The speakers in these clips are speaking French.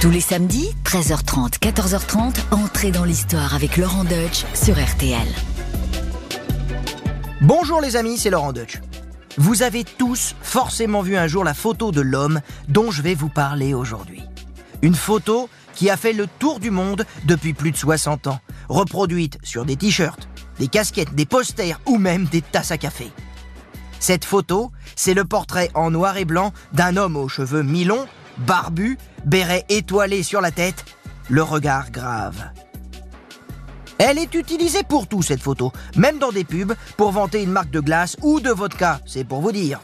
Tous les samedis, 13h30, 14h30, entrez dans l'histoire avec Laurent Deutsch sur RTL. Bonjour les amis, c'est Laurent Deutsch. Vous avez tous forcément vu un jour la photo de l'homme dont je vais vous parler aujourd'hui. Une photo qui a fait le tour du monde depuis plus de 60 ans, reproduite sur des t-shirts, des casquettes, des posters ou même des tasses à café. Cette photo, c'est le portrait en noir et blanc d'un homme aux cheveux mi-longs, barbu, béret étoilé sur la tête, le regard grave. Elle est utilisée pour tout cette photo, même dans des pubs, pour vanter une marque de glace ou de vodka, c'est pour vous dire.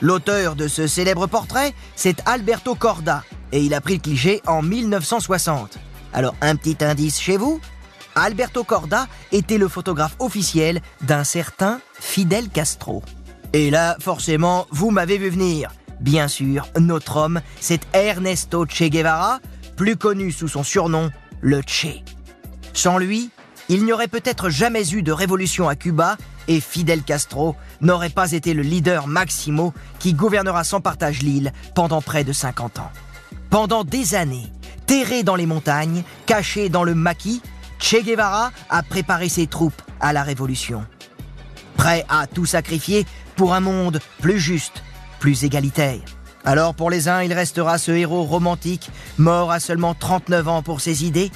L'auteur de ce célèbre portrait, c'est Alberto Corda, et il a pris le cliché en 1960. Alors un petit indice chez vous Alberto Corda était le photographe officiel d'un certain Fidel Castro. Et là, forcément, vous m'avez vu venir. Bien sûr, notre homme, c'est Ernesto Che Guevara, plus connu sous son surnom, le Che. Sans lui, il n'y aurait peut-être jamais eu de révolution à Cuba et Fidel Castro n'aurait pas été le leader Maximo qui gouvernera sans partage l'île pendant près de 50 ans. Pendant des années, terré dans les montagnes, caché dans le maquis, Che Guevara a préparé ses troupes à la révolution. Prêt à tout sacrifier pour un monde plus juste, plus égalitaire. Alors pour les uns, il restera ce héros romantique, mort à seulement 39 ans pour ses idées,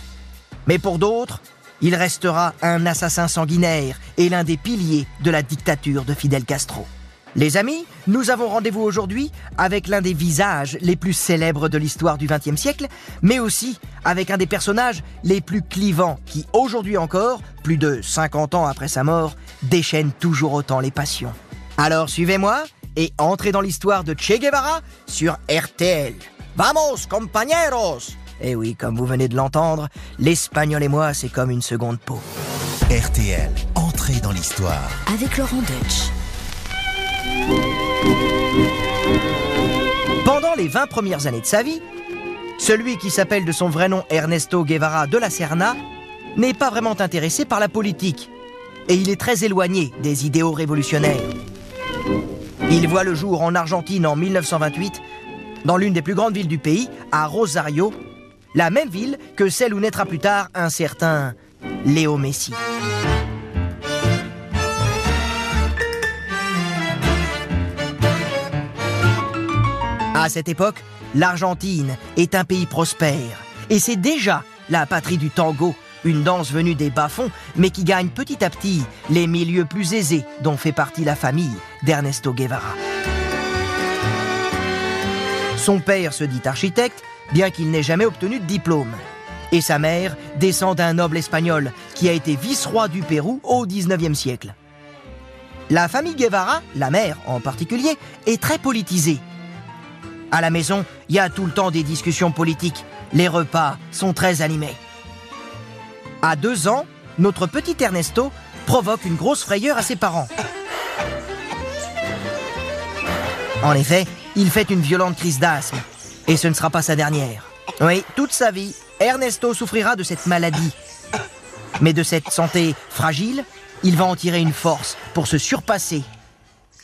mais pour d'autres, il restera un assassin sanguinaire et l'un des piliers de la dictature de Fidel Castro. Les amis, nous avons rendez-vous aujourd'hui avec l'un des visages les plus célèbres de l'histoire du XXe siècle, mais aussi avec un des personnages les plus clivants qui, aujourd'hui encore, plus de 50 ans après sa mort, déchaîne toujours autant les passions. Alors suivez-moi et entrez dans l'histoire de Che Guevara sur RTL. Vamos, compañeros Eh oui, comme vous venez de l'entendre, l'espagnol et moi, c'est comme une seconde peau. RTL, entrez dans l'histoire. Avec Laurent Deutsch. Pendant les 20 premières années de sa vie, celui qui s'appelle de son vrai nom Ernesto Guevara de la Serna n'est pas vraiment intéressé par la politique et il est très éloigné des idéaux révolutionnaires. Il voit le jour en Argentine en 1928, dans l'une des plus grandes villes du pays, à Rosario, la même ville que celle où naîtra plus tard un certain Léo Messi. À cette époque, l'Argentine est un pays prospère et c'est déjà la patrie du tango, une danse venue des bas-fonds mais qui gagne petit à petit les milieux plus aisés dont fait partie la famille d'Ernesto Guevara. Son père se dit architecte, bien qu'il n'ait jamais obtenu de diplôme. Et sa mère descend d'un noble espagnol qui a été vice-roi du Pérou au XIXe siècle. La famille Guevara, la mère en particulier, est très politisée. À la maison, il y a tout le temps des discussions politiques. Les repas sont très animés. À deux ans, notre petit Ernesto provoque une grosse frayeur à ses parents. En effet, il fait une violente crise d'asthme. Et ce ne sera pas sa dernière. Oui, toute sa vie, Ernesto souffrira de cette maladie. Mais de cette santé fragile, il va en tirer une force pour se surpasser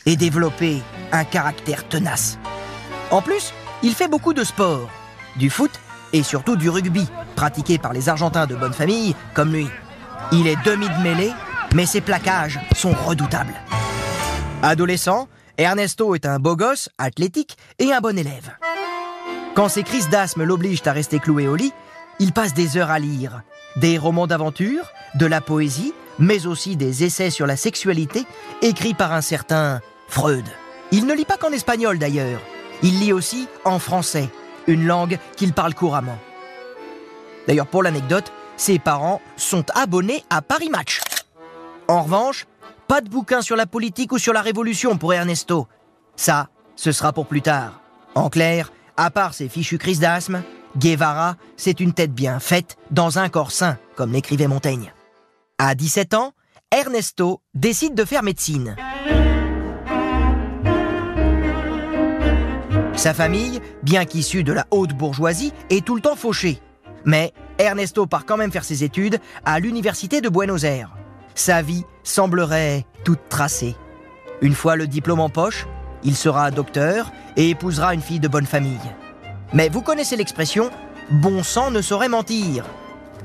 et développer un caractère tenace. En plus, il fait beaucoup de sport, du foot et surtout du rugby, pratiqué par les Argentins de bonne famille comme lui. Il est demi de mêlée, mais ses plaquages sont redoutables. Adolescent, Ernesto est un beau gosse, athlétique et un bon élève. Quand ses crises d'asthme l'obligent à rester cloué au lit, il passe des heures à lire. Des romans d'aventure, de la poésie, mais aussi des essais sur la sexualité, écrits par un certain Freud. Il ne lit pas qu'en espagnol d'ailleurs. Il lit aussi en français, une langue qu'il parle couramment. D'ailleurs, pour l'anecdote, ses parents sont abonnés à Paris Match. En revanche, pas de bouquin sur la politique ou sur la révolution pour Ernesto. Ça, ce sera pour plus tard. En clair, à part ses fichues crises d'asthme, Guevara, c'est une tête bien faite dans un corps sain, comme l'écrivait Montaigne. À 17 ans, Ernesto décide de faire médecine. Sa famille, bien qu'issue de la haute bourgeoisie, est tout le temps fauchée. Mais Ernesto part quand même faire ses études à l'université de Buenos Aires. Sa vie semblerait toute tracée. Une fois le diplôme en poche, il sera docteur et épousera une fille de bonne famille. Mais vous connaissez l'expression bon sang ne saurait mentir.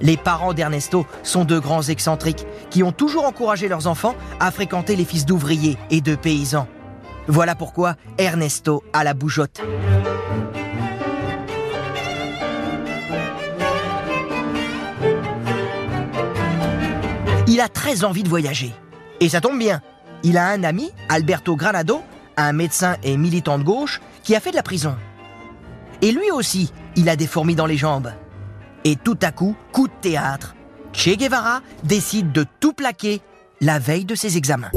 Les parents d'Ernesto sont de grands excentriques qui ont toujours encouragé leurs enfants à fréquenter les fils d'ouvriers et de paysans. Voilà pourquoi Ernesto a la bougeotte. Il a très envie de voyager. Et ça tombe bien. Il a un ami, Alberto Granado, un médecin et militant de gauche, qui a fait de la prison. Et lui aussi, il a des fourmis dans les jambes. Et tout à coup, coup de théâtre, Che Guevara décide de tout plaquer la veille de ses examens.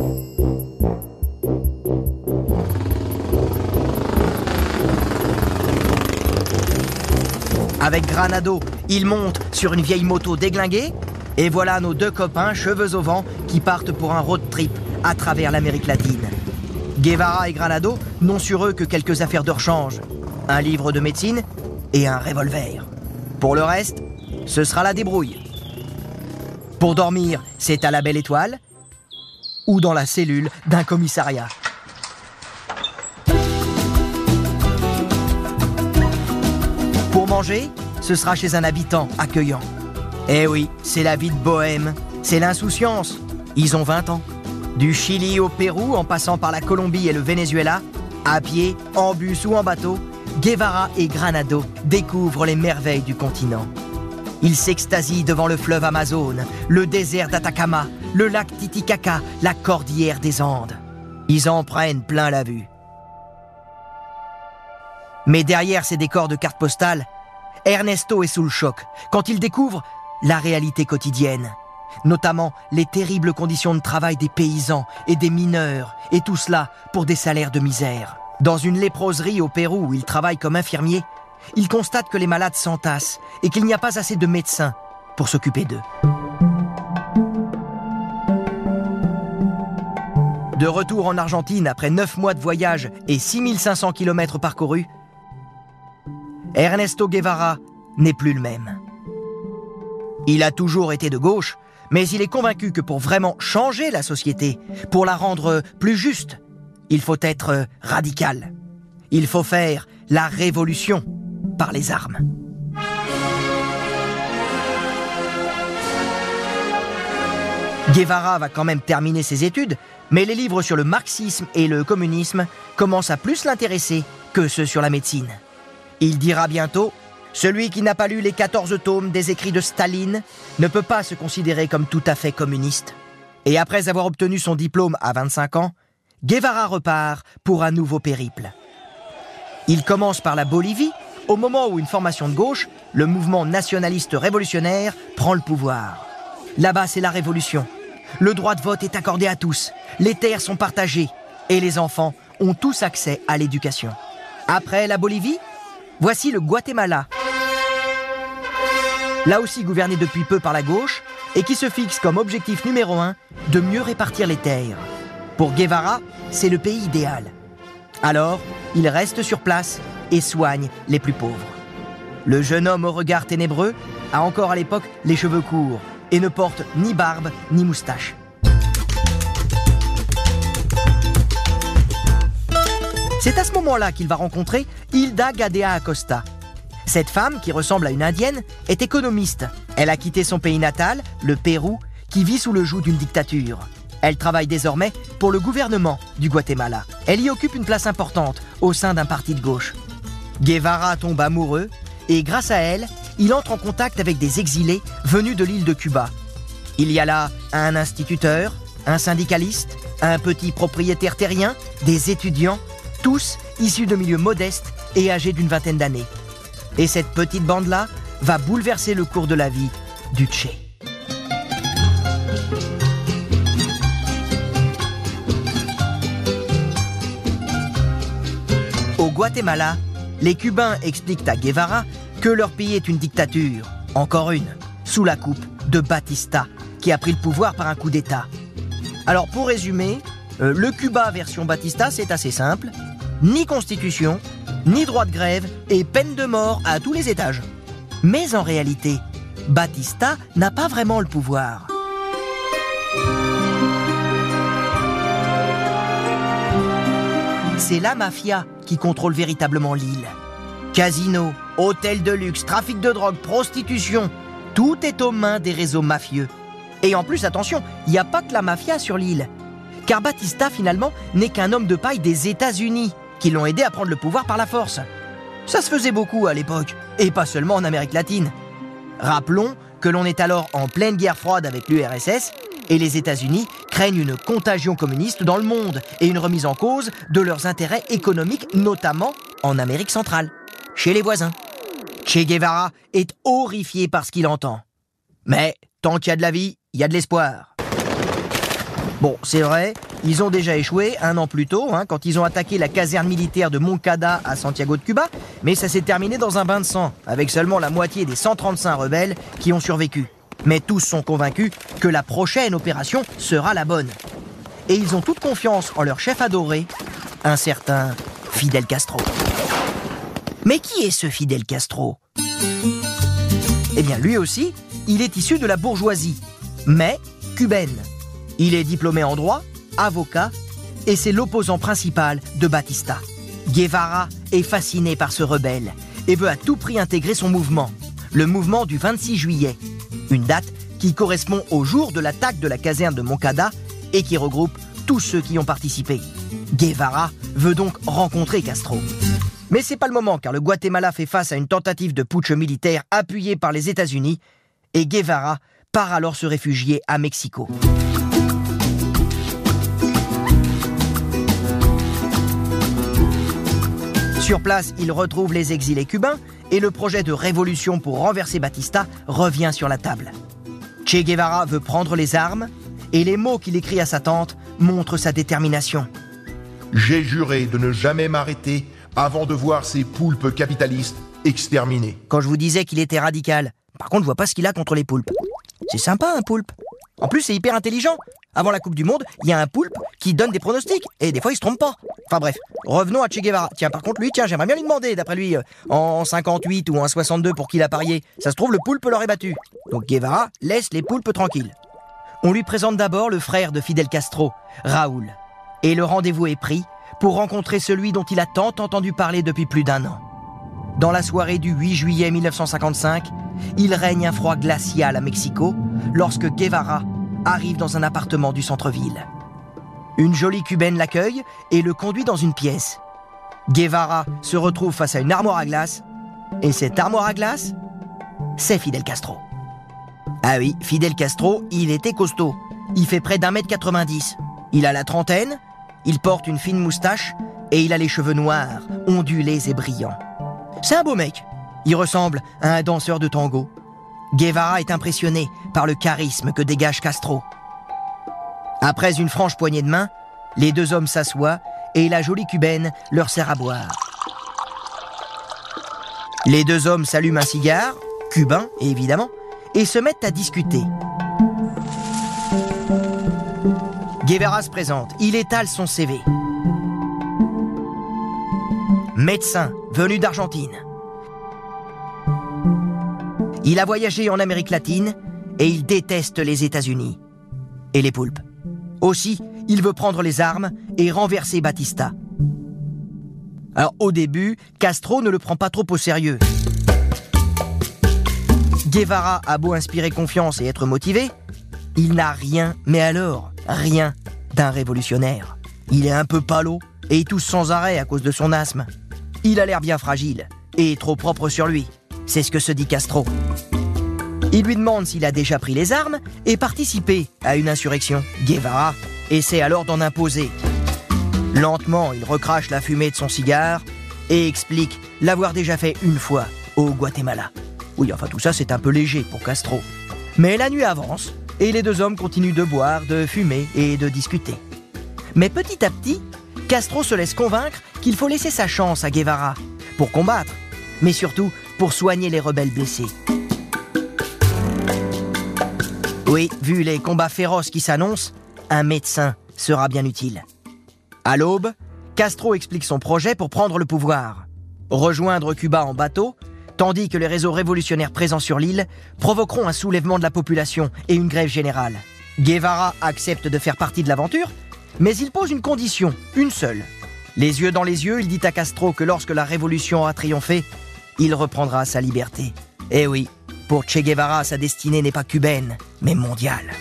Avec Granado, il monte sur une vieille moto déglinguée et voilà nos deux copains, cheveux au vent, qui partent pour un road trip à travers l'Amérique latine. Guevara et Granado n'ont sur eux que quelques affaires de rechange, un livre de médecine et un revolver. Pour le reste, ce sera la débrouille. Pour dormir, c'est à la belle étoile ou dans la cellule d'un commissariat. Manger, ce sera chez un habitant accueillant. Eh oui, c'est la vie de bohème, c'est l'insouciance. Ils ont 20 ans. Du Chili au Pérou, en passant par la Colombie et le Venezuela, à pied, en bus ou en bateau, Guevara et Granado découvrent les merveilles du continent. Ils s'extasient devant le fleuve Amazon, le désert d'Atacama, le lac Titicaca, la cordillère des Andes. Ils en prennent plein la vue. Mais derrière ces décors de cartes postales, Ernesto est sous le choc quand il découvre la réalité quotidienne, notamment les terribles conditions de travail des paysans et des mineurs, et tout cela pour des salaires de misère. Dans une léproserie au Pérou où il travaille comme infirmier, il constate que les malades s'entassent et qu'il n'y a pas assez de médecins pour s'occuper d'eux. De retour en Argentine après 9 mois de voyage et 6500 km parcourus, Ernesto Guevara n'est plus le même. Il a toujours été de gauche, mais il est convaincu que pour vraiment changer la société, pour la rendre plus juste, il faut être radical. Il faut faire la révolution par les armes. Guevara va quand même terminer ses études, mais les livres sur le marxisme et le communisme commencent à plus l'intéresser que ceux sur la médecine. Il dira bientôt celui qui n'a pas lu les 14 tomes des écrits de Staline ne peut pas se considérer comme tout à fait communiste. Et après avoir obtenu son diplôme à 25 ans, Guevara repart pour un nouveau périple. Il commence par la Bolivie, au moment où une formation de gauche, le mouvement nationaliste révolutionnaire, prend le pouvoir. Là-bas, c'est la révolution. Le droit de vote est accordé à tous, les terres sont partagées, et les enfants ont tous accès à l'éducation. Après la Bolivie, voici le Guatemala, là aussi gouverné depuis peu par la gauche, et qui se fixe comme objectif numéro un de mieux répartir les terres. Pour Guevara, c'est le pays idéal. Alors, il reste sur place et soigne les plus pauvres. Le jeune homme au regard ténébreux a encore à l'époque les cheveux courts et ne porte ni barbe ni moustache. C'est à ce moment-là qu'il va rencontrer Hilda Gadea Acosta, cette femme, qui ressemble à une indienne, est économiste. Elle a quitté son pays natal, le Pérou, qui vit sous le joug d'une dictature. Elle travaille désormais pour le gouvernement du Guatemala. Elle y occupe une place importante au sein d'un parti de gauche. Guevara tombe amoureux et grâce à elle, il entre en contact avec des exilés venus de l'île de Cuba. Il y a là un instituteur, un syndicaliste, un petit propriétaire terrien, des étudiants, tous issus de milieux modestes et âgés d'une vingtaine d'années. Et cette petite bande-là va bouleverser le cours de la vie du Tché. Au Guatemala, les Cubains expliquent à Guevara que leur pays est une dictature, encore une, sous la coupe de Batista, qui a pris le pouvoir par un coup d'État. Alors pour résumer, euh, le Cuba version Batista, c'est assez simple. Ni constitution, ni droit de grève et peine de mort à tous les étages. Mais en réalité, Batista n'a pas vraiment le pouvoir. C'est la mafia qui contrôle véritablement l'île. Casinos, Hôtels de luxe, trafic de drogue, prostitution, tout est aux mains des réseaux mafieux. Et en plus, attention, il n'y a pas que la mafia sur l'île. Car Batista, finalement, n'est qu'un homme de paille des États-Unis, qui l'ont aidé à prendre le pouvoir par la force. Ça se faisait beaucoup à l'époque, et pas seulement en Amérique latine. Rappelons que l'on est alors en pleine guerre froide avec l'URSS, et les États-Unis craignent une contagion communiste dans le monde et une remise en cause de leurs intérêts économiques, notamment en Amérique centrale, chez les voisins. Che Guevara est horrifié par ce qu'il entend. Mais tant qu'il y a de la vie, il y a de l'espoir. Bon, c'est vrai, ils ont déjà échoué un an plus tôt, hein, quand ils ont attaqué la caserne militaire de Moncada à Santiago de Cuba, mais ça s'est terminé dans un bain de sang, avec seulement la moitié des 135 rebelles qui ont survécu. Mais tous sont convaincus que la prochaine opération sera la bonne. Et ils ont toute confiance en leur chef adoré, un certain Fidel Castro. Mais qui est ce Fidel Castro? Eh bien, lui aussi, il est issu de la bourgeoisie, mais cubaine. Il est diplômé en droit, avocat, et c'est l'opposant principal de Batista. Guevara est fasciné par ce rebelle et veut à tout prix intégrer son mouvement, le mouvement du 26 juillet, une date qui correspond au jour de l'attaque de la caserne de Moncada et qui regroupe tous ceux qui ont participé. Guevara veut donc rencontrer Castro. Mais c'est pas le moment car le Guatemala fait face à une tentative de putsch militaire appuyée par les États-Unis et Guevara part alors se réfugier à Mexico. Sur place, il retrouve les exilés cubains et le projet de révolution pour renverser Batista revient sur la table. Che Guevara veut prendre les armes et les mots qu'il écrit à sa tante montrent sa détermination. J'ai juré de ne jamais m'arrêter avant de voir ces poulpes capitalistes exterminés. Quand je vous disais qu'il était radical, par contre, je vois pas ce qu'il a contre les poulpes. C'est sympa un poulpe. En plus, c'est hyper intelligent. Avant la Coupe du Monde, il y a un poulpe qui donne des pronostics. Et des fois, il se trompe pas. Enfin bref, revenons à Che Guevara. Tiens, par contre, lui, tiens, j'aimerais bien lui demander, d'après lui, euh, en 58 ou en 62 pour qu'il a parié. Ça se trouve, le poulpe l'aurait battu. Donc Guevara laisse les poulpes tranquilles. On lui présente d'abord le frère de Fidel Castro, Raoul. Et le rendez-vous est pris pour rencontrer celui dont il a tant entendu parler depuis plus d'un an. Dans la soirée du 8 juillet 1955, il règne un froid glacial à Mexico lorsque Guevara arrive dans un appartement du centre-ville. Une jolie cubaine l'accueille et le conduit dans une pièce. Guevara se retrouve face à une armoire à glace, et cette armoire à glace, c'est Fidel Castro. Ah oui, Fidel Castro, il était costaud. Il fait près d'un mètre 90. Il a la trentaine, il porte une fine moustache et il a les cheveux noirs, ondulés et brillants. C'est un beau mec. Il ressemble à un danseur de tango. Guevara est impressionné par le charisme que dégage Castro. Après une franche poignée de main, les deux hommes s'assoient et la jolie cubaine leur sert à boire. Les deux hommes s'allument un cigare, cubain évidemment, et se mettent à discuter. Guevara se présente, il étale son CV. Médecin, venu d'Argentine. Il a voyagé en Amérique latine et il déteste les États-Unis et les poulpes. Aussi, il veut prendre les armes et renverser Batista. Alors au début, Castro ne le prend pas trop au sérieux. Guevara a beau inspirer confiance et être motivé, il n'a rien, mais alors rien, d'un révolutionnaire. Il est un peu palo et il tousse sans arrêt à cause de son asthme. Il a l'air bien fragile et trop propre sur lui. C'est ce que se dit Castro. Il lui demande s'il a déjà pris les armes et participé à une insurrection. Guevara essaie alors d'en imposer. Lentement, il recrache la fumée de son cigare et explique l'avoir déjà fait une fois au Guatemala. Oui, enfin tout ça c'est un peu léger pour Castro. Mais la nuit avance et les deux hommes continuent de boire, de fumer et de discuter. Mais petit à petit, Castro se laisse convaincre qu'il faut laisser sa chance à Guevara pour combattre, mais surtout pour soigner les rebelles blessés. Oui, vu les combats féroces qui s'annoncent, un médecin sera bien utile. À l'aube, Castro explique son projet pour prendre le pouvoir. Rejoindre Cuba en bateau, tandis que les réseaux révolutionnaires présents sur l'île provoqueront un soulèvement de la population et une grève générale. Guevara accepte de faire partie de l'aventure, mais il pose une condition, une seule. Les yeux dans les yeux, il dit à Castro que lorsque la révolution a triomphé, il reprendra sa liberté. Eh oui, pour Che Guevara, sa destinée n'est pas cubaine, mais mondiale.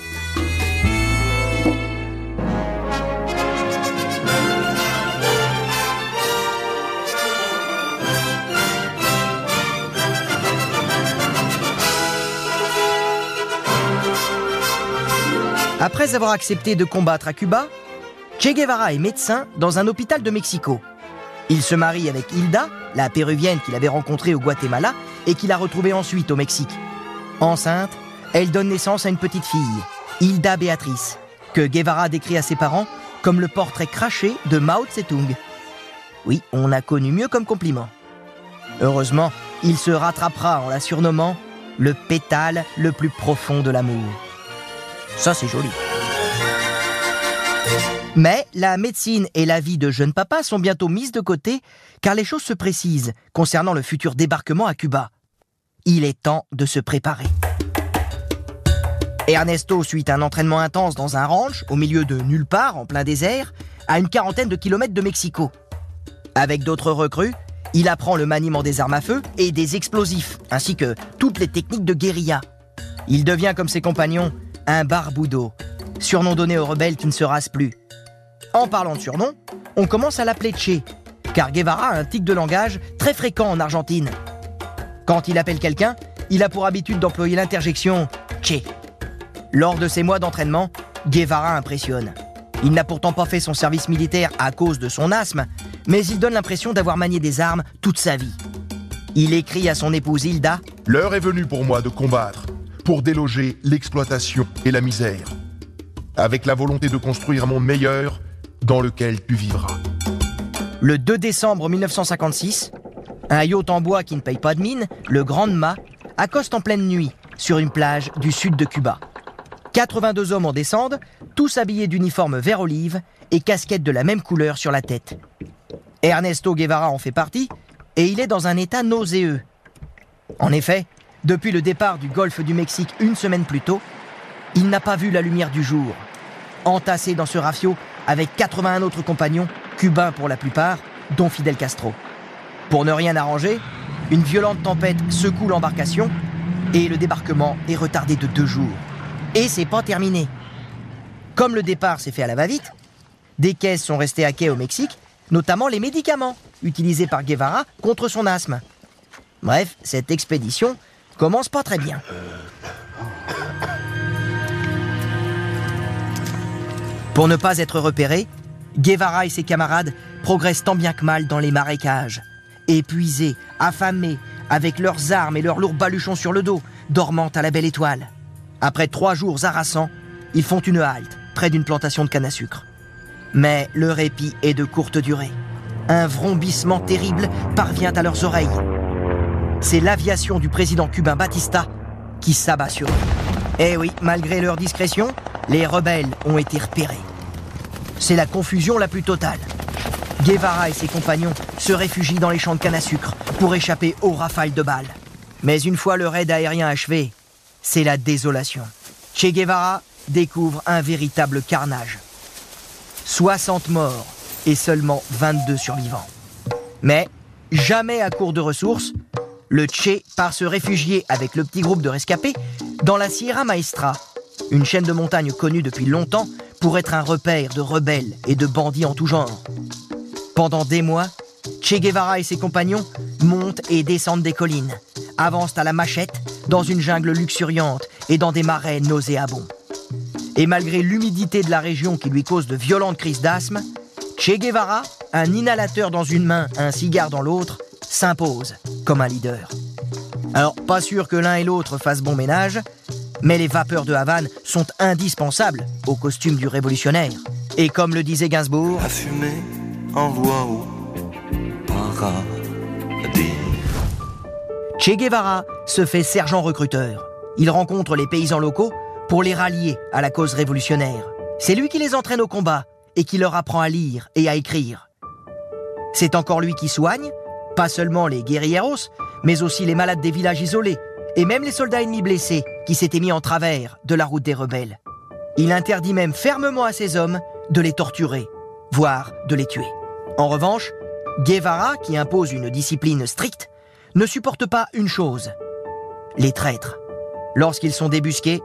Après avoir accepté de combattre à Cuba, Che Guevara est médecin dans un hôpital de Mexico. Il se marie avec Hilda, la péruvienne qu'il avait rencontrée au Guatemala et qu'il a retrouvée ensuite au Mexique. Enceinte, elle donne naissance à une petite fille, Hilda Beatrice, que Guevara décrit à ses parents comme le portrait craché de Mao Tse-tung. Oui, on a connu mieux comme compliment. Heureusement, il se rattrapera en la surnommant le pétale le plus profond de l'amour. Ça, c'est joli. Mais la médecine et la vie de jeune papa sont bientôt mises de côté car les choses se précisent concernant le futur débarquement à Cuba. Il est temps de se préparer. Ernesto suit un entraînement intense dans un ranch au milieu de nulle part en plein désert, à une quarantaine de kilomètres de Mexico. Avec d'autres recrues, il apprend le maniement des armes à feu et des explosifs, ainsi que toutes les techniques de guérilla. Il devient comme ses compagnons un barboudo, surnom donné aux rebelles qui ne se rasent plus. En parlant de surnom, on commence à l'appeler Che, car Guevara a un tic de langage très fréquent en Argentine. Quand il appelle quelqu'un, il a pour habitude d'employer l'interjection Che. Lors de ses mois d'entraînement, Guevara impressionne. Il n'a pourtant pas fait son service militaire à cause de son asthme, mais il donne l'impression d'avoir manié des armes toute sa vie. Il écrit à son épouse Hilda L'heure est venue pour moi de combattre pour déloger l'exploitation et la misère, avec la volonté de construire un monde meilleur dans lequel tu vivras. Le 2 décembre 1956, un yacht en bois qui ne paye pas de mine, le Grand Mât, accoste en pleine nuit sur une plage du sud de Cuba. 82 hommes en descendent, tous habillés d'uniformes vert olive et casquettes de la même couleur sur la tête. Ernesto Guevara en fait partie et il est dans un état nauséeux. En effet, depuis le départ du golfe du Mexique une semaine plus tôt, il n'a pas vu la lumière du jour. Entassé dans ce rafio avec 81 autres compagnons, cubains pour la plupart, dont Fidel Castro. Pour ne rien arranger, une violente tempête secoue l'embarcation et le débarquement est retardé de deux jours. Et c'est pas terminé. Comme le départ s'est fait à la va-vite, des caisses sont restées à quai au Mexique, notamment les médicaments utilisés par Guevara contre son asthme. Bref, cette expédition commence pas très bien. Pour ne pas être repéré, Guevara et ses camarades progressent tant bien que mal dans les marécages. Épuisés, affamés, avec leurs armes et leurs lourds baluchons sur le dos, dormant à la belle étoile. Après trois jours harassants, ils font une halte près d'une plantation de canne à sucre. Mais le répit est de courte durée. Un vrombissement terrible parvient à leurs oreilles c'est l'aviation du président cubain Batista qui s'abat sur eux. Eh oui, malgré leur discrétion, les rebelles ont été repérés. C'est la confusion la plus totale. Guevara et ses compagnons se réfugient dans les champs de canne à sucre pour échapper aux rafales de balles. Mais une fois le raid aérien achevé, c'est la désolation. Che Guevara découvre un véritable carnage. 60 morts et seulement 22 survivants. Mais jamais à court de ressources, le Che part se réfugier avec le petit groupe de rescapés dans la Sierra Maestra, une chaîne de montagnes connue depuis longtemps pour être un repère de rebelles et de bandits en tout genre. Pendant des mois, Che Guevara et ses compagnons montent et descendent des collines, avancent à la machette dans une jungle luxuriante et dans des marais nauséabonds. Et malgré l'humidité de la région qui lui cause de violentes crises d'asthme, Che Guevara, un inhalateur dans une main, un cigare dans l'autre, s'impose comme un leader. Alors, pas sûr que l'un et l'autre fassent bon ménage, mais les vapeurs de Havane sont indispensables au costume du révolutionnaire. Et comme le disait Gainsbourg, La fumée envoie au paradis. Che Guevara se fait sergent recruteur. Il rencontre les paysans locaux pour les rallier à la cause révolutionnaire. C'est lui qui les entraîne au combat et qui leur apprend à lire et à écrire. C'est encore lui qui soigne, pas seulement les guerrilleros, mais aussi les malades des villages isolés, et même les soldats ennemis blessés qui s'étaient mis en travers de la route des rebelles. Il interdit même fermement à ses hommes de les torturer, voire de les tuer. En revanche, Guevara, qui impose une discipline stricte, ne supporte pas une chose, les traîtres. Lorsqu'ils sont débusqués,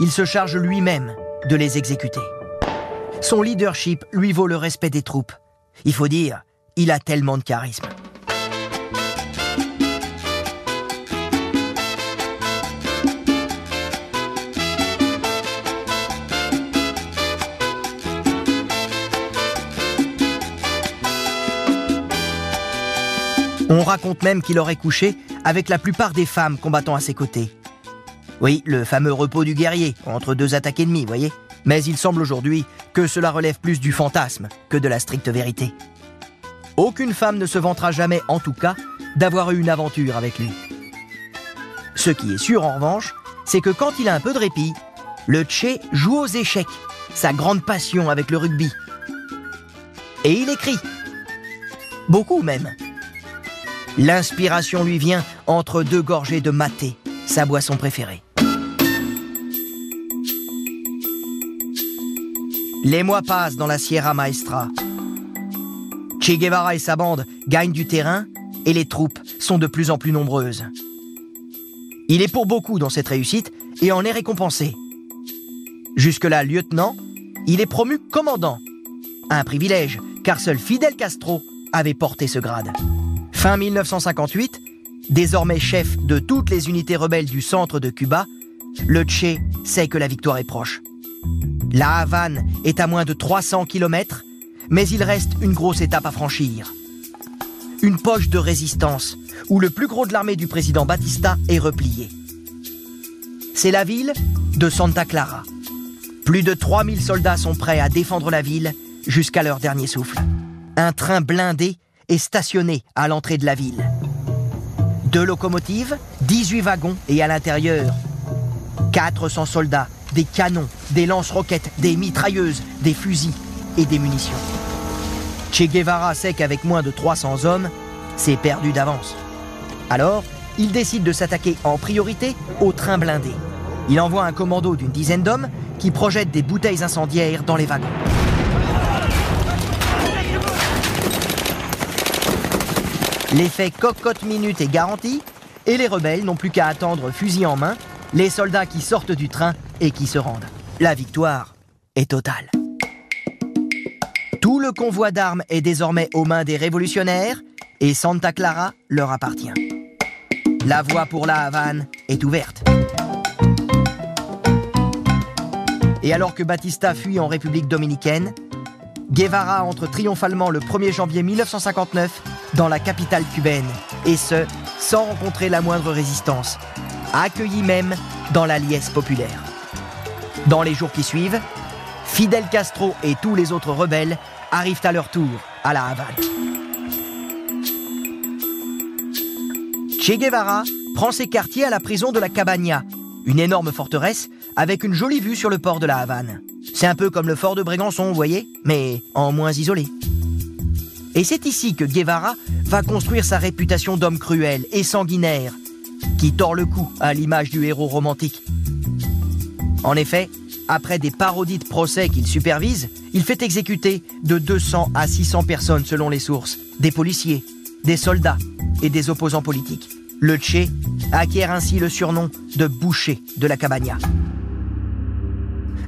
il se charge lui-même de les exécuter. Son leadership lui vaut le respect des troupes. Il faut dire, il a tellement de charisme. On raconte même qu'il aurait couché avec la plupart des femmes combattant à ses côtés. Oui, le fameux repos du guerrier, entre deux attaques ennemies, voyez Mais il semble aujourd'hui que cela relève plus du fantasme que de la stricte vérité. Aucune femme ne se vantera jamais, en tout cas, d'avoir eu une aventure avec lui. Ce qui est sûr, en revanche, c'est que quand il a un peu de répit, le Tché joue aux échecs, sa grande passion avec le rugby. Et il écrit. Beaucoup même. L'inspiration lui vient entre deux gorgées de maté, sa boisson préférée. Les mois passent dans la Sierra Maestra. Che Guevara et sa bande gagnent du terrain et les troupes sont de plus en plus nombreuses. Il est pour beaucoup dans cette réussite et en est récompensé. Jusque-là lieutenant, il est promu commandant. Un privilège, car seul Fidel Castro avait porté ce grade. Fin 1958, désormais chef de toutes les unités rebelles du centre de Cuba, le Che sait que la victoire est proche. La Havane est à moins de 300 km, mais il reste une grosse étape à franchir. Une poche de résistance où le plus gros de l'armée du président Batista est replié. C'est la ville de Santa Clara. Plus de 3000 soldats sont prêts à défendre la ville jusqu'à leur dernier souffle. Un train blindé est stationné à l'entrée de la ville. Deux locomotives, 18 wagons et à l'intérieur, 400 soldats, des canons, des lance-roquettes, des mitrailleuses, des fusils et des munitions. Che Guevara sait qu'avec moins de 300 hommes, c'est perdu d'avance. Alors, il décide de s'attaquer en priorité au train blindé. Il envoie un commando d'une dizaine d'hommes qui projettent des bouteilles incendiaires dans les wagons. L'effet cocotte-minute est garanti et les rebelles n'ont plus qu'à attendre fusil en main les soldats qui sortent du train et qui se rendent. La victoire est totale. Tout le convoi d'armes est désormais aux mains des révolutionnaires et Santa Clara leur appartient. La voie pour la Havane est ouverte. Et alors que Batista fuit en République dominicaine, Guevara entre triomphalement le 1er janvier 1959 dans la capitale cubaine, et ce, sans rencontrer la moindre résistance, accueilli même dans la liesse populaire. Dans les jours qui suivent, Fidel Castro et tous les autres rebelles arrivent à leur tour à la Havane. Che Guevara prend ses quartiers à la prison de la Cabana, une énorme forteresse avec une jolie vue sur le port de la Havane. C'est un peu comme le fort de Brégançon, vous voyez, mais en moins isolé. Et c'est ici que Guevara va construire sa réputation d'homme cruel et sanguinaire, qui tord le cou à l'image du héros romantique. En effet, après des parodies de procès qu'il supervise, il fait exécuter de 200 à 600 personnes selon les sources, des policiers, des soldats et des opposants politiques. Le Tché acquiert ainsi le surnom de boucher de la Cabana.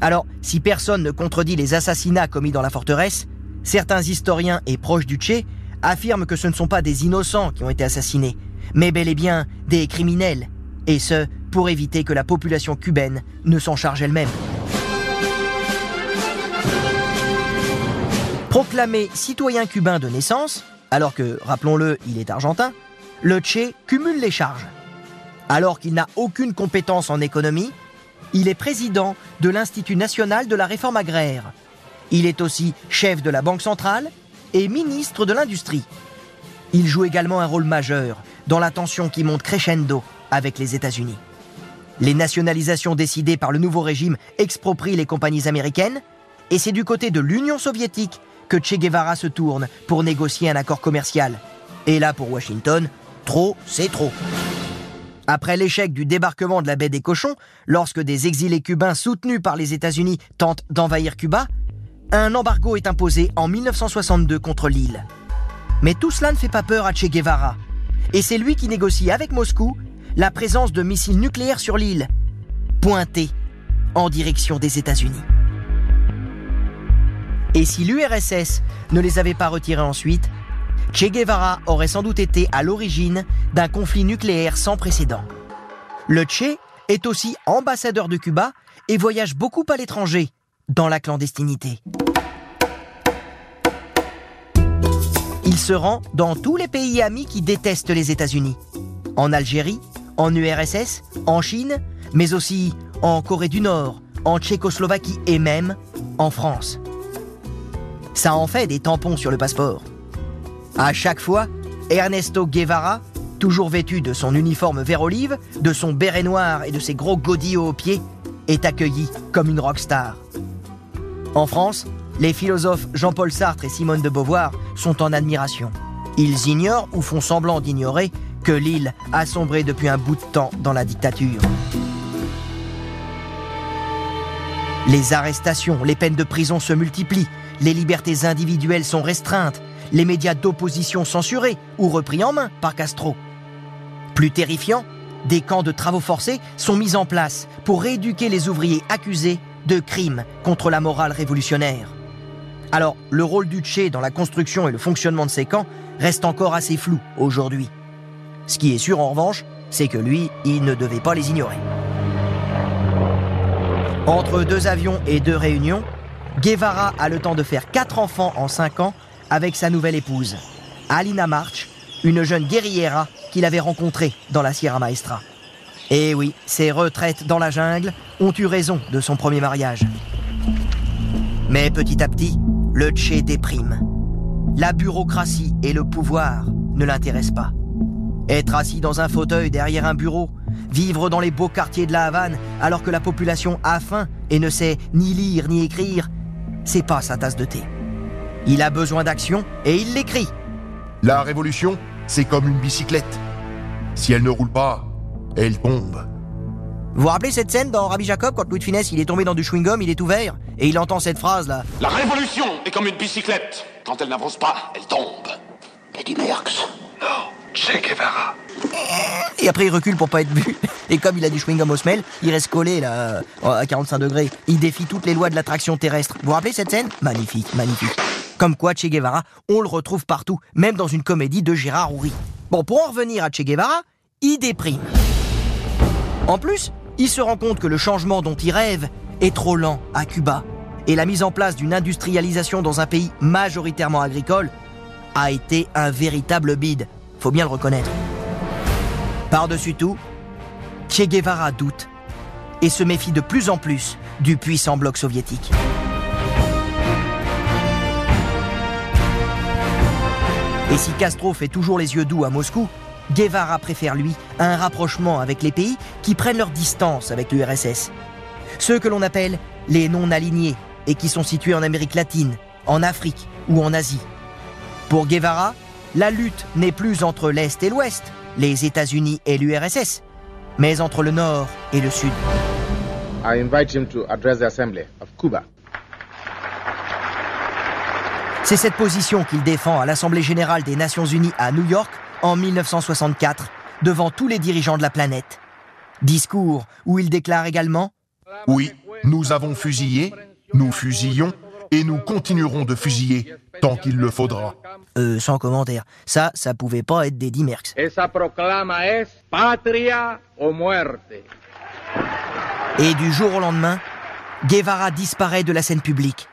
Alors, si personne ne contredit les assassinats commis dans la forteresse, certains historiens et proches du Tché affirment que ce ne sont pas des innocents qui ont été assassinés, mais bel et bien des criminels, et ce, pour éviter que la population cubaine ne s'en charge elle-même. Proclamé citoyen cubain de naissance, alors que, rappelons-le, il est argentin, le Che cumule les charges. Alors qu'il n'a aucune compétence en économie, il est président de l'Institut national de la réforme agraire. Il est aussi chef de la Banque centrale et ministre de l'Industrie. Il joue également un rôle majeur dans la tension qui monte crescendo avec les États-Unis. Les nationalisations décidées par le nouveau régime exproprient les compagnies américaines, et c'est du côté de l'Union soviétique que Che Guevara se tourne pour négocier un accord commercial. Et là, pour Washington, trop, c'est trop. Après l'échec du débarquement de la baie des cochons, lorsque des exilés cubains soutenus par les États-Unis tentent d'envahir Cuba, un embargo est imposé en 1962 contre l'île. Mais tout cela ne fait pas peur à Che Guevara. Et c'est lui qui négocie avec Moscou la présence de missiles nucléaires sur l'île, pointés en direction des États-Unis. Et si l'URSS ne les avait pas retirés ensuite, Che Guevara aurait sans doute été à l'origine d'un conflit nucléaire sans précédent. Le Che est aussi ambassadeur de Cuba et voyage beaucoup à l'étranger, dans la clandestinité. Il se rend dans tous les pays amis qui détestent les États-Unis. En Algérie, en URSS, en Chine, mais aussi en Corée du Nord, en Tchécoslovaquie et même en France. Ça en fait des tampons sur le passeport. À chaque fois, Ernesto Guevara, toujours vêtu de son uniforme vert olive, de son béret noir et de ses gros godillots aux pieds, est accueilli comme une rockstar. En France, les philosophes Jean-Paul Sartre et Simone de Beauvoir sont en admiration. Ils ignorent ou font semblant d'ignorer que l'île a sombré depuis un bout de temps dans la dictature. Les arrestations, les peines de prison se multiplient, les libertés individuelles sont restreintes, les médias d'opposition censurés ou repris en main par Castro. Plus terrifiant, des camps de travaux forcés sont mis en place pour rééduquer les ouvriers accusés de crimes contre la morale révolutionnaire. Alors, le rôle du Tché dans la construction et le fonctionnement de ces camps reste encore assez flou aujourd'hui. Ce qui est sûr en revanche, c'est que lui, il ne devait pas les ignorer. Entre deux avions et deux réunions, Guevara a le temps de faire quatre enfants en cinq ans avec sa nouvelle épouse, Alina March, une jeune guerriera qu'il avait rencontrée dans la Sierra Maestra. Et oui, ces retraites dans la jungle ont eu raison de son premier mariage. Mais petit à petit, le Tché déprime. La bureaucratie et le pouvoir ne l'intéressent pas. Être assis dans un fauteuil derrière un bureau, vivre dans les beaux quartiers de la Havane alors que la population a faim et ne sait ni lire ni écrire, c'est pas sa tasse de thé. Il a besoin d'action et il l'écrit. La révolution, c'est comme une bicyclette. Si elle ne roule pas, elle tombe. Vous vous rappelez cette scène dans Rabbi Jacob quand Louis de il est tombé dans du chewing-gum, il est ouvert et il entend cette phrase là. La révolution est comme une bicyclette. Quand elle n'avance pas, elle tombe. Eddie Merckx. Non, Che Guevara. Et après il recule pour pas être vu. Et comme il a du chewing-gum au semelle, il reste collé là à 45 degrés. Il défie toutes les lois de l'attraction terrestre. Vous vous rappelez cette scène? Magnifique, magnifique. Comme quoi Che Guevara, on le retrouve partout, même dans une comédie de Gérard Houry. Bon, pour en revenir à Che Guevara, il déprime. En plus, il se rend compte que le changement dont il rêve est trop lent à Cuba. Et la mise en place d'une industrialisation dans un pays majoritairement agricole a été un véritable bide. Faut bien le reconnaître. Par-dessus tout, Che Guevara doute et se méfie de plus en plus du puissant bloc soviétique. Et si Castro fait toujours les yeux doux à Moscou, Guevara préfère, lui, un rapprochement avec les pays qui prennent leur distance avec l'URSS. Ceux que l'on appelle les non-alignés et qui sont situés en Amérique latine, en Afrique ou en Asie. Pour Guevara, la lutte n'est plus entre l'Est et l'Ouest, les États-Unis et l'URSS, mais entre le Nord et le Sud. C'est cette position qu'il défend à l'Assemblée générale des Nations unies à New York en 1964, devant tous les dirigeants de la planète. Discours où il déclare également Oui, nous avons fusillé, nous fusillons et nous continuerons de fusiller tant qu'il le faudra. Euh, sans commentaire. Ça, ça pouvait pas être d'Eddie Merckx. Esa proclama es patria o muerte. Et du jour au lendemain, Guevara disparaît de la scène publique.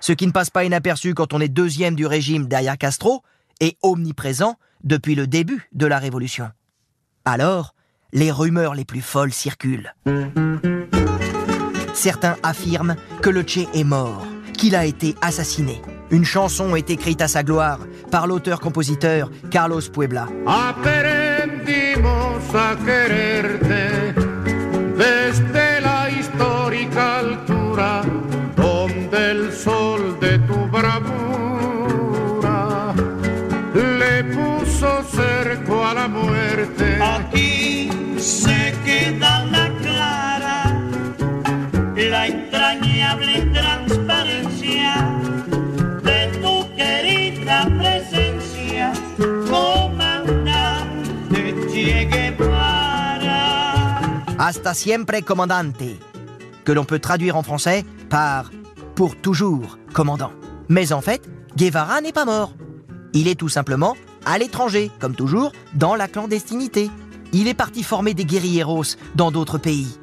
Ce qui ne passe pas inaperçu quand on est deuxième du régime derrière Castro est omniprésent depuis le début de la révolution. Alors, les rumeurs les plus folles circulent. Certains affirment que le Che est mort, qu'il a été assassiné. Une chanson est écrite à sa gloire par l'auteur-compositeur Carlos Puebla. puso cerco a la muerte. Aquí se queda la clara, la entrañable transparencia de tu querida presencia, comandante Che Guevara. Hasta siempre, comandante, que l'on peut traduire en français par pour toujours, commandant. Mais en fait, Guevara n'est pas mort. Il est tout simplement à l'étranger, comme toujours, dans la clandestinité. Il est parti former des guerrilleros dans d'autres pays.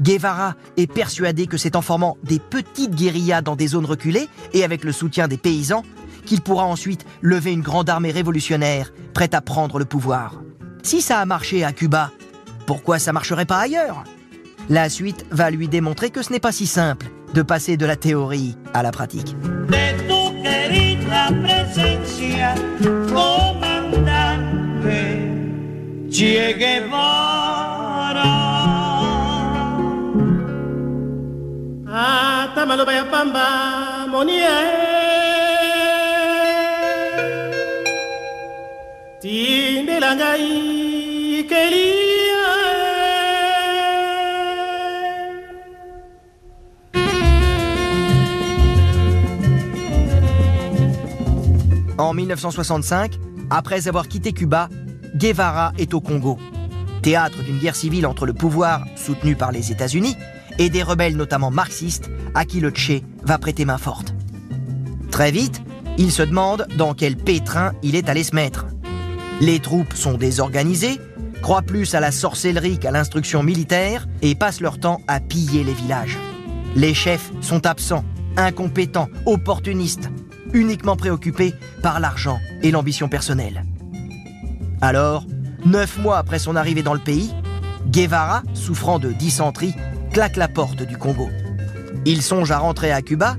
Guevara est persuadé que c'est en formant des petites guérillas dans des zones reculées et avec le soutien des paysans qu'il pourra ensuite lever une grande armée révolutionnaire prête à prendre le pouvoir. Si ça a marché à Cuba, pourquoi ça marcherait pas ailleurs? La suite va lui démontrer que ce n'est pas si simple de passer de la théorie à la pratique. tierna presencia, comandante Che Guevara. Atamalo ah, vaya pamba, monie. Tinde la ngai, En 1965, après avoir quitté Cuba, Guevara est au Congo, théâtre d'une guerre civile entre le pouvoir, soutenu par les États-Unis, et des rebelles notamment marxistes, à qui le Tché va prêter main forte. Très vite, il se demande dans quel pétrin il est allé se mettre. Les troupes sont désorganisées, croient plus à la sorcellerie qu'à l'instruction militaire et passent leur temps à piller les villages. Les chefs sont absents, incompétents, opportunistes, uniquement préoccupés par l'argent et l'ambition personnelle. Alors, neuf mois après son arrivée dans le pays, Guevara, souffrant de dysenterie, claque la porte du Congo. Il songe à rentrer à Cuba,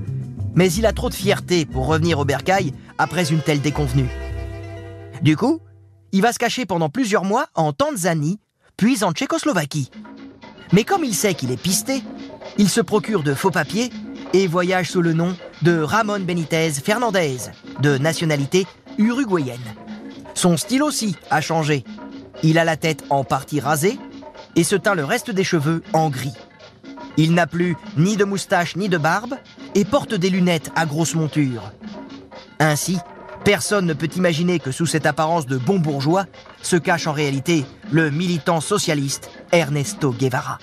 mais il a trop de fierté pour revenir au bercail après une telle déconvenue. Du coup, il va se cacher pendant plusieurs mois en Tanzanie, puis en Tchécoslovaquie. Mais comme il sait qu'il est pisté, il se procure de faux papiers et voyage sous le nom de Ramon Benitez Fernandez, de nationalité uruguayenne. Son style aussi a changé. Il a la tête en partie rasée et se teint le reste des cheveux en gris. Il n'a plus ni de moustache ni de barbe et porte des lunettes à grosse monture. Ainsi, personne ne peut imaginer que sous cette apparence de bon bourgeois se cache en réalité le militant socialiste Ernesto Guevara.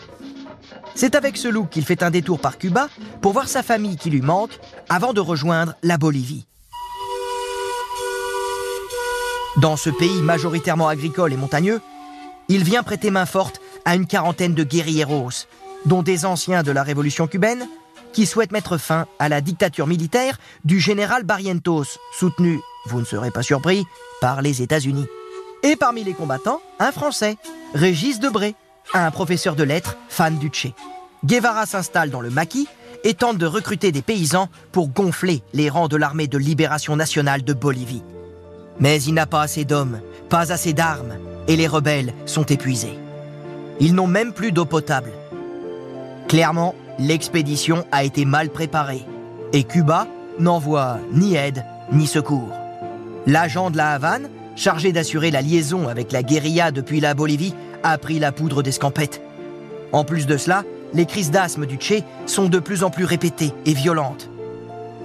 C'est avec ce look qu'il fait un détour par Cuba pour voir sa famille qui lui manque avant de rejoindre la Bolivie. Dans ce pays majoritairement agricole et montagneux, il vient prêter main forte à une quarantaine de guerrilleros, dont des anciens de la révolution cubaine, qui souhaitent mettre fin à la dictature militaire du général Barrientos, soutenu, vous ne serez pas surpris, par les États-Unis. Et parmi les combattants, un Français, Régis Debré, un professeur de lettres fan du Tché. Guevara s'installe dans le maquis et tente de recruter des paysans pour gonfler les rangs de l'armée de libération nationale de Bolivie. Mais il n'a pas assez d'hommes, pas assez d'armes, et les rebelles sont épuisés. Ils n'ont même plus d'eau potable. Clairement, l'expédition a été mal préparée, et Cuba n'envoie ni aide ni secours. L'agent de la Havane, chargé d'assurer la liaison avec la guérilla depuis la Bolivie, a pris la poudre d'escampette. En plus de cela, les crises d'asthme du Tché sont de plus en plus répétées et violentes.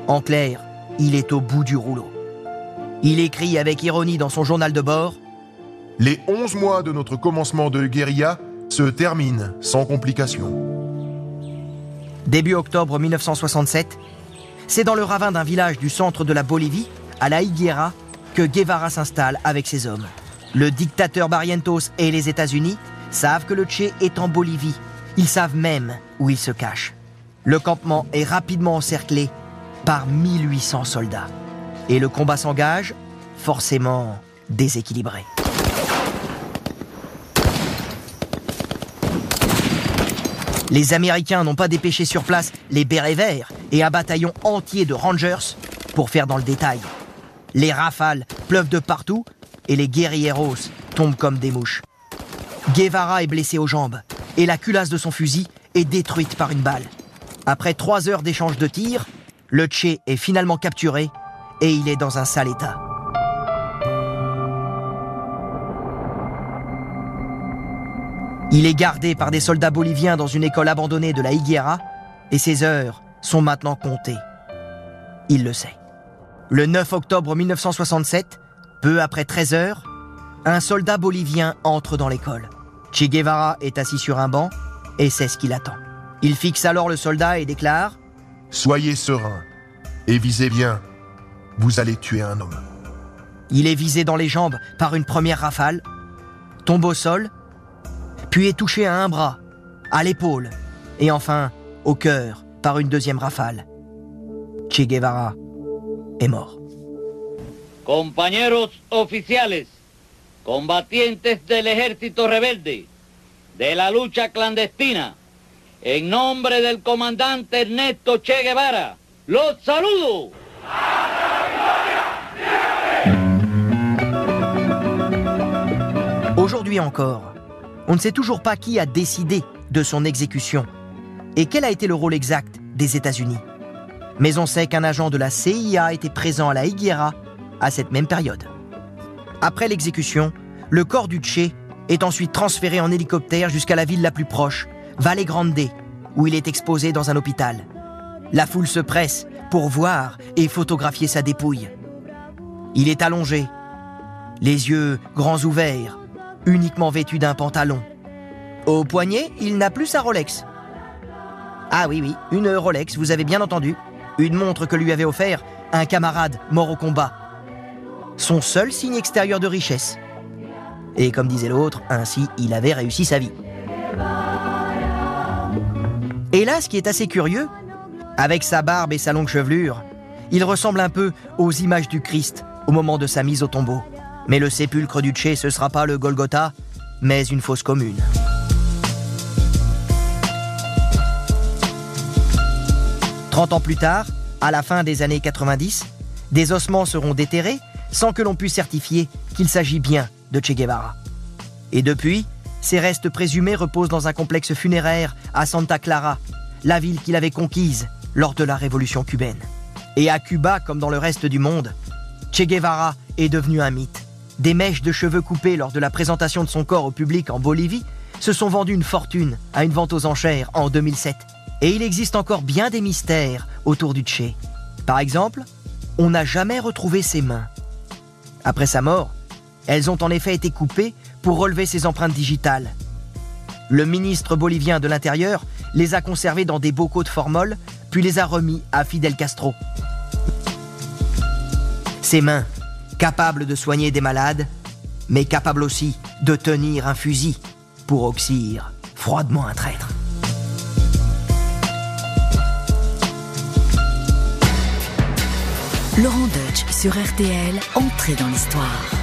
En clair, il est au bout du rouleau. Il écrit avec ironie dans son journal de bord Les 11 mois de notre commencement de guérilla se terminent sans complications. Début octobre 1967, c'est dans le ravin d'un village du centre de la Bolivie, à la Higuera, que Guevara s'installe avec ses hommes. Le dictateur Barrientos et les États-Unis savent que le Tché est en Bolivie. Ils savent même où il se cache. Le campement est rapidement encerclé par 1800 soldats. Et le combat s'engage, forcément déséquilibré. Les Américains n'ont pas dépêché sur place les bérets verts et un bataillon entier de Rangers pour faire dans le détail. Les rafales pleuvent de partout et les guerrilleros tombent comme des mouches. Guevara est blessé aux jambes et la culasse de son fusil est détruite par une balle. Après trois heures d'échange de tirs, le Tché est finalement capturé et il est dans un sale état. Il est gardé par des soldats boliviens dans une école abandonnée de la Higuera et ses heures sont maintenant comptées. Il le sait. Le 9 octobre 1967, peu après 13 heures, un soldat bolivien entre dans l'école. Che Guevara est assis sur un banc Et c'est ce qui l'attend. Il fixe alors le soldat et déclare Soyez serein et visez bien. Vous allez tuer un homme. Il est visé dans les jambes par une première rafale, tombe au sol, puis est touché à un bras, à l'épaule, et enfin au cœur par une deuxième rafale. Che Guevara est mort. Compañeros oficiales, combatientes del ejército rebelde, de la lucha clandestina, en nombre del comandante Ernesto Che Guevara, los saludo. Aujourd'hui encore, on ne sait toujours pas qui a décidé de son exécution et quel a été le rôle exact des États-Unis. Mais on sait qu'un agent de la CIA était présent à la Higuera à cette même période. Après l'exécution, le corps du Che est ensuite transféré en hélicoptère jusqu'à la ville la plus proche, Valle Grande, où il est exposé dans un hôpital. La foule se presse pour voir et photographier sa dépouille. Il est allongé, les yeux grands ouverts, uniquement vêtu d'un pantalon. Au poignet, il n'a plus sa Rolex. Ah oui, oui, une Rolex, vous avez bien entendu. Une montre que lui avait offert un camarade mort au combat. Son seul signe extérieur de richesse. Et comme disait l'autre, ainsi il avait réussi sa vie. Et là, ce qui est assez curieux, avec sa barbe et sa longue chevelure, il ressemble un peu aux images du Christ au moment de sa mise au tombeau. Mais le sépulcre du Tché, ce sera pas le Golgotha, mais une fosse commune. Trente ans plus tard, à la fin des années 90, des ossements seront déterrés sans que l'on puisse certifier qu'il s'agit bien de Che Guevara. Et depuis, ses restes présumés reposent dans un complexe funéraire à Santa Clara, la ville qu'il avait conquise lors de la révolution cubaine. Et à Cuba, comme dans le reste du monde, Che Guevara est devenu un mythe. Des mèches de cheveux coupés lors de la présentation de son corps au public en Bolivie se sont vendues une fortune à une vente aux enchères en 2007. Et il existe encore bien des mystères autour du Che. Par exemple, on n'a jamais retrouvé ses mains. Après sa mort, elles ont en effet été coupées pour relever ses empreintes digitales. Le ministre bolivien de l'Intérieur les a conservées dans des bocaux de formol, puis les a remis à Fidel Castro. Ses mains, capables de soigner des malades, mais capables aussi de tenir un fusil pour oxyre froidement un traître. Laurent Deutsch sur RTL, entrée dans l'histoire.